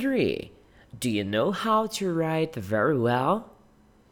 3. Do you know how to write very well?